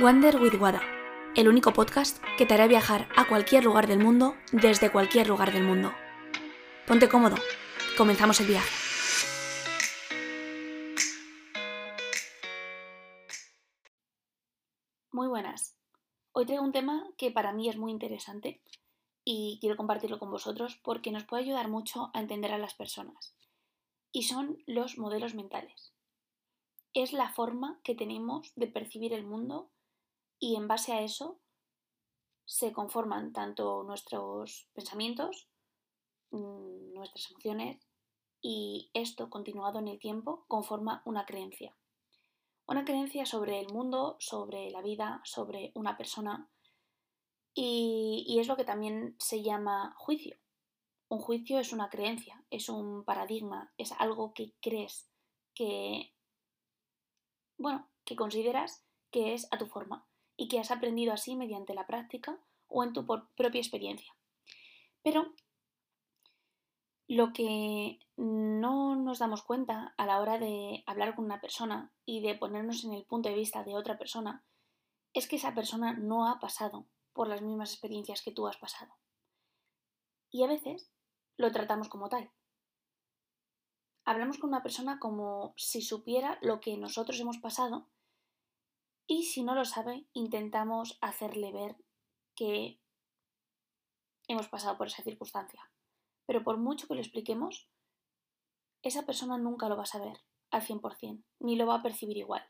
Wander with Wada, el único podcast que te hará viajar a cualquier lugar del mundo desde cualquier lugar del mundo. Ponte cómodo, comenzamos el viaje. Muy buenas. Hoy traigo un tema que para mí es muy interesante y quiero compartirlo con vosotros porque nos puede ayudar mucho a entender a las personas. Y son los modelos mentales. Es la forma que tenemos de percibir el mundo y en base a eso se conforman tanto nuestros pensamientos, mm, nuestras emociones y esto continuado en el tiempo conforma una creencia. Una creencia sobre el mundo, sobre la vida, sobre una persona y, y es lo que también se llama juicio. Un juicio es una creencia, es un paradigma, es algo que crees, que, bueno, que consideras que es a tu forma y que has aprendido así mediante la práctica o en tu propia experiencia. Pero lo que no nos damos cuenta a la hora de hablar con una persona y de ponernos en el punto de vista de otra persona es que esa persona no ha pasado por las mismas experiencias que tú has pasado. Y a veces lo tratamos como tal. Hablamos con una persona como si supiera lo que nosotros hemos pasado y si no lo sabe, intentamos hacerle ver que hemos pasado por esa circunstancia. Pero por mucho que lo expliquemos, esa persona nunca lo va a saber al 100%, ni lo va a percibir igual,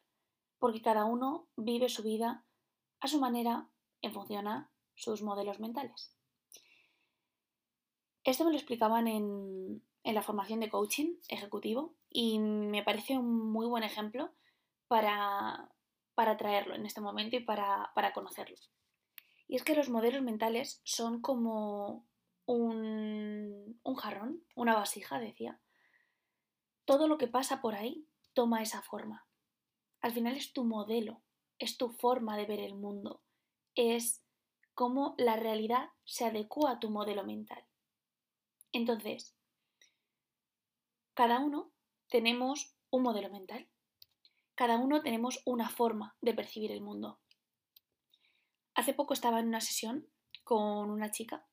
porque cada uno vive su vida a su manera en función a sus modelos mentales. Esto me lo explicaban en, en la formación de coaching ejecutivo y me parece un muy buen ejemplo para, para traerlo en este momento y para, para conocerlo. Y es que los modelos mentales son como un, un jarrón, una vasija, decía. Todo lo que pasa por ahí toma esa forma. Al final es tu modelo, es tu forma de ver el mundo, es cómo la realidad se adecua a tu modelo mental. Entonces, cada uno tenemos un modelo mental cada uno tenemos una forma de percibir el mundo. Hace poco estaba en una sesión con una chica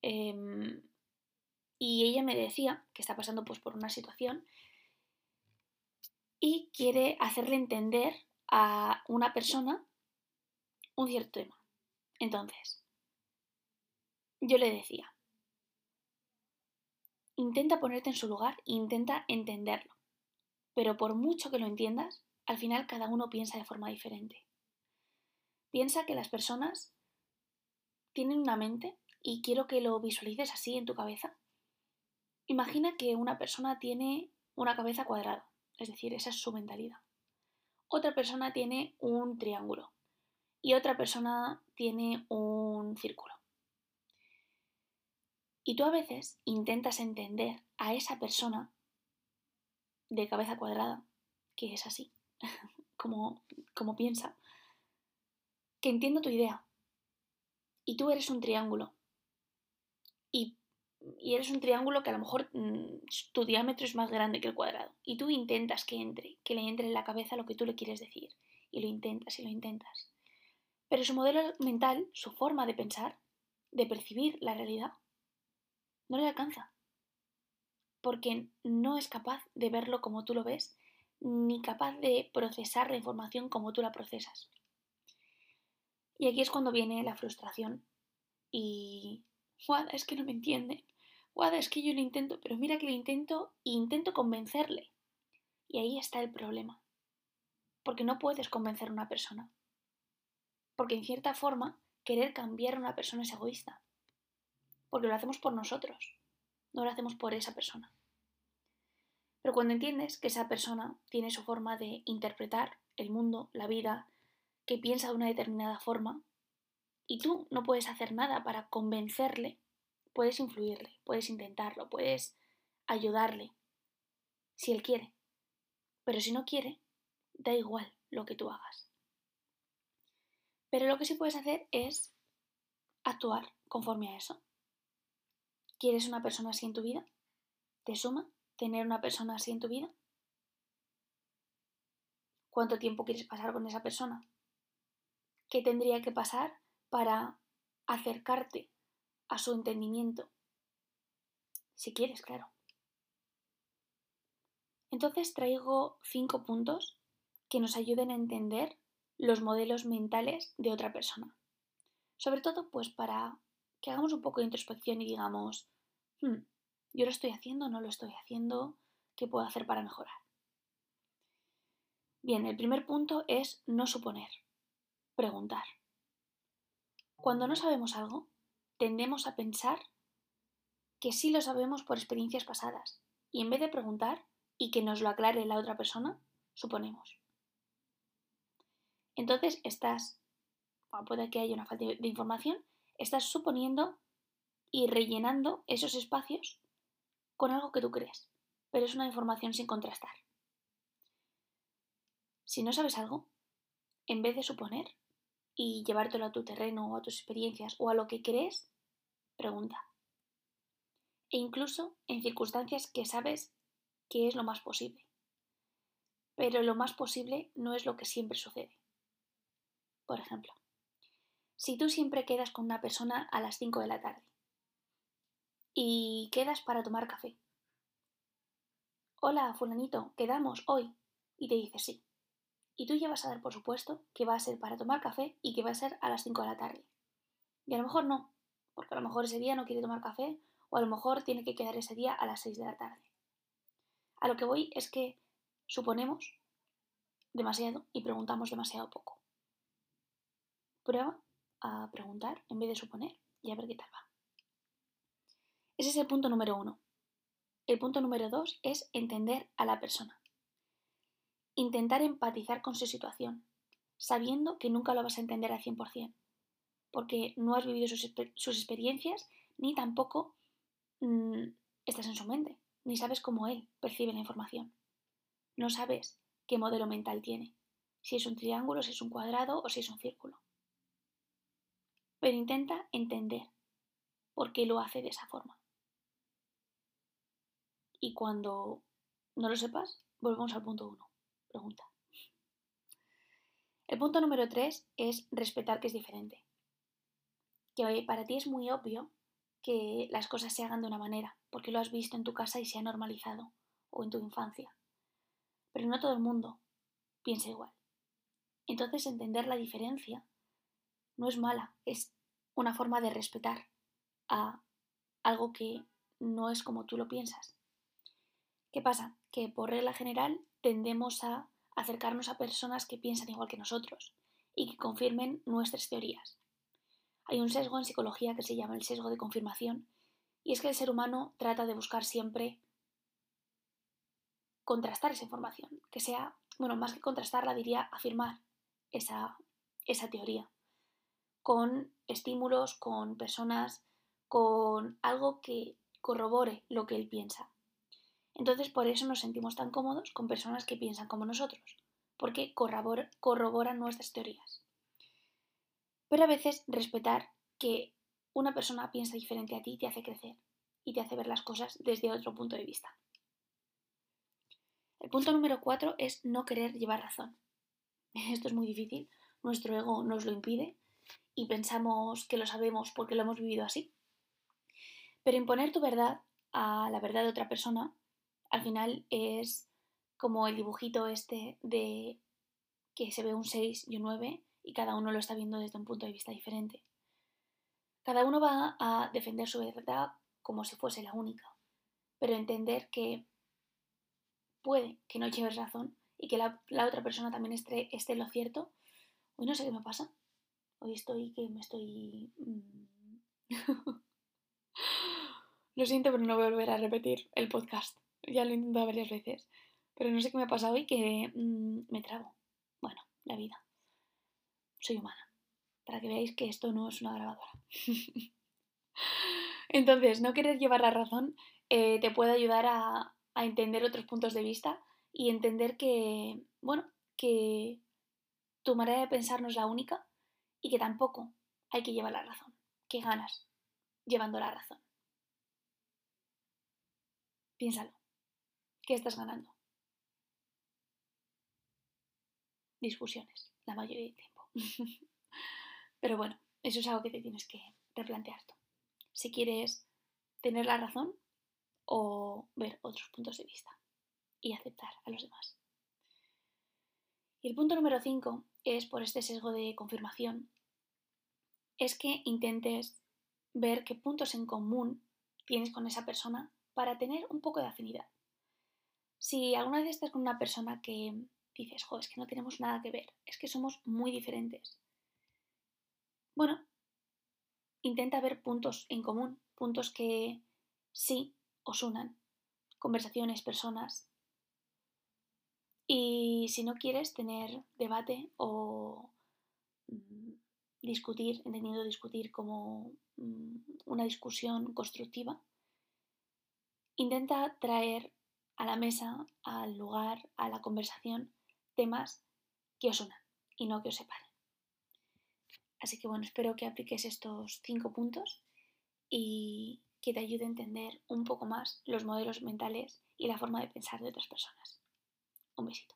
em, y ella me decía que está pasando pues, por una situación y quiere hacerle entender a una persona un cierto tema. Entonces, yo le decía, intenta ponerte en su lugar intenta entenderlo. Pero por mucho que lo entiendas, al final cada uno piensa de forma diferente. Piensa que las personas tienen una mente y quiero que lo visualices así en tu cabeza. Imagina que una persona tiene una cabeza cuadrada, es decir, esa es su mentalidad. Otra persona tiene un triángulo y otra persona tiene un círculo. Y tú a veces intentas entender a esa persona de cabeza cuadrada, que es así, como, como piensa, que entiendo tu idea. Y tú eres un triángulo. Y, y eres un triángulo que a lo mejor mm, tu diámetro es más grande que el cuadrado. Y tú intentas que entre, que le entre en la cabeza lo que tú le quieres decir. Y lo intentas y lo intentas. Pero su modelo mental, su forma de pensar, de percibir la realidad, no le alcanza. Porque no es capaz de verlo como tú lo ves ni capaz de procesar la información como tú la procesas. Y aquí es cuando viene la frustración y... Guada, es que no me entiende. Guada, es que yo lo intento, pero mira que lo intento e intento convencerle. Y ahí está el problema. Porque no puedes convencer a una persona. Porque en cierta forma, querer cambiar a una persona es egoísta. Porque lo hacemos por nosotros, no lo hacemos por esa persona. Pero cuando entiendes que esa persona tiene su forma de interpretar el mundo, la vida, que piensa de una determinada forma, y tú no puedes hacer nada para convencerle, puedes influirle, puedes intentarlo, puedes ayudarle, si él quiere. Pero si no quiere, da igual lo que tú hagas. Pero lo que sí puedes hacer es actuar conforme a eso. ¿Quieres una persona así en tu vida? ¿Te suma? Tener una persona así en tu vida? ¿Cuánto tiempo quieres pasar con esa persona? qué tendría que pasar para acercarte a su entendimiento. Si quieres, claro. Entonces traigo cinco puntos que nos ayuden a entender los modelos mentales de otra persona. Sobre todo, pues para que hagamos un poco de introspección y digamos, hmm, yo lo estoy haciendo, no lo estoy haciendo, ¿qué puedo hacer para mejorar? Bien, el primer punto es no suponer, preguntar. Cuando no sabemos algo, tendemos a pensar que sí lo sabemos por experiencias pasadas y en vez de preguntar y que nos lo aclare la otra persona, suponemos. Entonces estás, puede que haya una falta de información, estás suponiendo y rellenando esos espacios con algo que tú crees, pero es una información sin contrastar. Si no sabes algo, en vez de suponer y llevártelo a tu terreno o a tus experiencias o a lo que crees, pregunta. E incluso en circunstancias que sabes que es lo más posible. Pero lo más posible no es lo que siempre sucede. Por ejemplo, si tú siempre quedas con una persona a las 5 de la tarde y quedas para tomar café. Hola, fulanito, quedamos hoy. Y te dice sí. Y tú ya vas a dar por supuesto que va a ser para tomar café y que va a ser a las 5 de la tarde. Y a lo mejor no, porque a lo mejor ese día no quiere tomar café o a lo mejor tiene que quedar ese día a las 6 de la tarde. A lo que voy es que suponemos demasiado y preguntamos demasiado poco. Prueba a preguntar en vez de suponer y a ver qué tal va. Ese es el punto número uno. El punto número dos es entender a la persona. Intentar empatizar con su situación, sabiendo que nunca lo vas a entender al 100%, porque no has vivido sus, experiencias ni tampoco mm, estás en su mente, ni sabes cómo él percibe la información. No sabes qué modelo mental tiene, si es un triángulo, si es un cuadrado o si es un círculo pero intenta entender por qué lo hace de esa forma. Y cuando no lo sepas, volvemos al punto 1. Pregunta. El punto número 3 es respetar que es diferente. Que para ti es muy obvio que las cosas se hagan de una manera, porque lo has visto en tu casa y se ha normalizado, o en tu infancia. Pero no todo el mundo piensa igual. Entonces entender la diferencia no es mala, es una forma de respetar a algo que no es como tú lo piensas. ¿Qué pasa? Que por regla general tendemos a acercarnos a personas que piensan igual que nosotros y que confirmen nuestras teorías. Hay un sesgo en psicología que se llama el sesgo de confirmación y es que el ser humano trata de buscar siempre contrastar esa información, que sea, bueno, más que contrastarla diría afirmar esa, esa teoría con estímulos, con personas, con algo que corrobore lo que él piensa. Entonces por eso nos sentimos tan cómodos con personas que piensan como nosotros, porque corroboran nuestras teorías. Pero a veces respetar que una persona piensa diferente a ti te hace crecer y te hace ver las cosas desde otro punto de vista. El punto número cuatro es no querer llevar razón. Esto es muy difícil, nuestro ego nos lo impide y pensamos que lo sabemos porque lo hemos vivido así. Pero imponer tu verdad a la verdad de otra persona, al final es como el dibujito este de que se ve un 6 y un 9 y cada uno lo está viendo desde un punto de vista diferente. Cada uno va a defender su verdad como si fuese la única, pero entender que puede que no lleves razón y que la, otra persona también esté, esté en lo cierto. Hoy no sé qué me pasa, Hoy estoy que me estoy... Mm, lo siento, pero no voy a volver a repetir el podcast. Ya lo he intentado varias veces. Pero no sé qué me ha pasado hoy que mm, me trago. Bueno, la vida. Soy humana. Para que veáis que esto no es una grabadora. Entonces, no querer llevar la razón eh, te puede ayudar a, a entender otros puntos de vista y entender que, bueno, que tu manera de pensar no es la única y que tampoco hay que llevar la razón. ¿Qué ganas llevando la razón? Piénsalo. ¿Qué estás ganando? Discusiones, la mayoría del tiempo. Pero bueno, eso es algo que te tienes que replantear tú. Si quieres tener la razón o ver otros puntos de vista y aceptar a los demás. Y el punto número 5 es por este sesgo de confirmación, es que intentes ver qué puntos en común tienes con esa persona para tener un poco de afinidad. Si alguna vez estás con una persona que dices, jo, es que no tenemos nada que ver, es que somos muy diferentes. Bueno, intenta ver puntos en común, puntos que sí os unan, conversaciones, personas. Y si no quieres tener debate o mm, discutir, entendiendo discutir como mm, una discusión constructiva, intenta traer a la mesa, al lugar, a la conversación, temas que os unan y no que os separen. Así que bueno, espero que apliques estos cinco puntos y que te ayude a entender un poco más los modelos mentales y la forma de pensar de otras personas. Un besito.